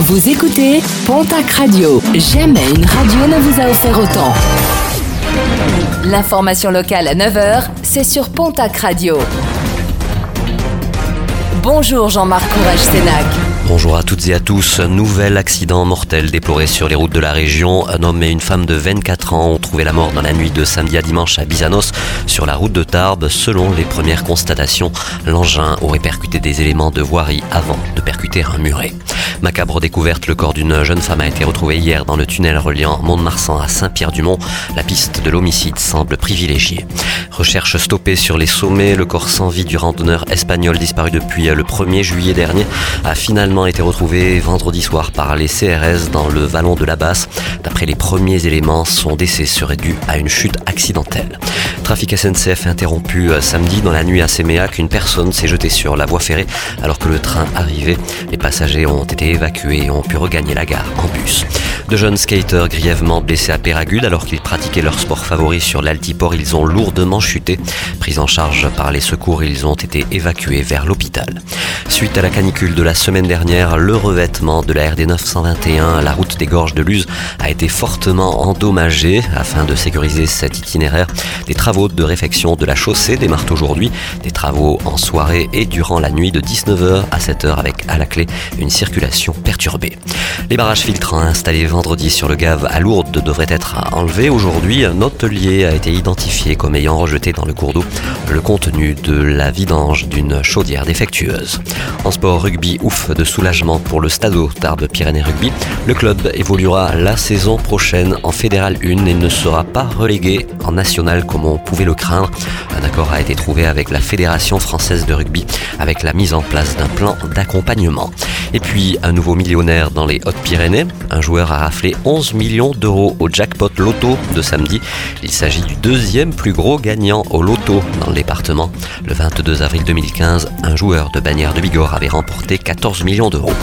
Vous écoutez Pontac Radio. Jamais une radio ne vous a offert autant. L'information locale à 9h, c'est sur Pontac Radio. Bonjour Jean-Marc Courage Sénac. Bonjour à toutes et à tous. Nouvel accident mortel déploré sur les routes de la région. Un homme et une femme de 24 ans ont trouvé la mort dans la nuit de samedi à dimanche à Bizanos sur la route de Tarbes. Selon les premières constatations, l'engin aurait percuté des éléments de voirie avant de percuter un muret. Macabre découverte, le corps d'une jeune femme a été retrouvé hier dans le tunnel reliant Mont-de-Marsan à Saint-Pierre-du-Mont. La piste de l'homicide semble privilégiée. Recherche stoppée sur les sommets, le corps sans vie du randonneur espagnol disparu depuis le 1er juillet dernier a finalement été retrouvé vendredi soir par les CRS dans le vallon de la Basse. D'après les premiers éléments, son décès serait dû à une chute accidentelle. Trafic SNCF interrompu euh, samedi dans la nuit à Séméac. Une personne s'est jetée sur la voie ferrée alors que le train arrivait. Les passagers ont été évacués et ont pu regagner la gare en bus. De jeunes skaters grièvement blessés à Péragude alors qu'ils pratiquaient leur sport favori sur l'altiport, ils ont lourdement chuté. Pris en charge par les secours, ils ont été évacués vers l'hôpital. Suite à la canicule de la semaine dernière, le revêtement de la RD 921, la route des gorges de Luz, a été fortement endommagé. Afin de sécuriser cet itinéraire, des travaux de réfection de la chaussée démarrent aujourd'hui. Des travaux en soirée et durant la nuit de 19h à 7h avec à la clé une circulation perturbée. Les barrages filtrants installés vendredi sur le Gave à Lourdes devraient être enlevés. Aujourd'hui, un hôtelier a été identifié comme ayant rejeté dans le cours d'eau le contenu de la vidange d'une chaudière défectueuse. En sport rugby, ouf de soulagement pour le Stadeau Tarbes Pyrénées Rugby. Le club évoluera la saison prochaine en Fédéral 1 et ne sera pas relégué en National comme on pouvait le craindre. Un accord a été trouvé avec la Fédération française de rugby avec la mise en place d'un plan d'accompagnement. Et puis un nouveau millionnaire dans les Hautes-Pyrénées. Un joueur a raflé 11 millions d'euros au jackpot loto de samedi. Il s'agit du deuxième plus gros gagnant au loto dans le département. Le 22 avril 2015, un joueur de bannière de Bigorre avait remporté 14 millions d'euros.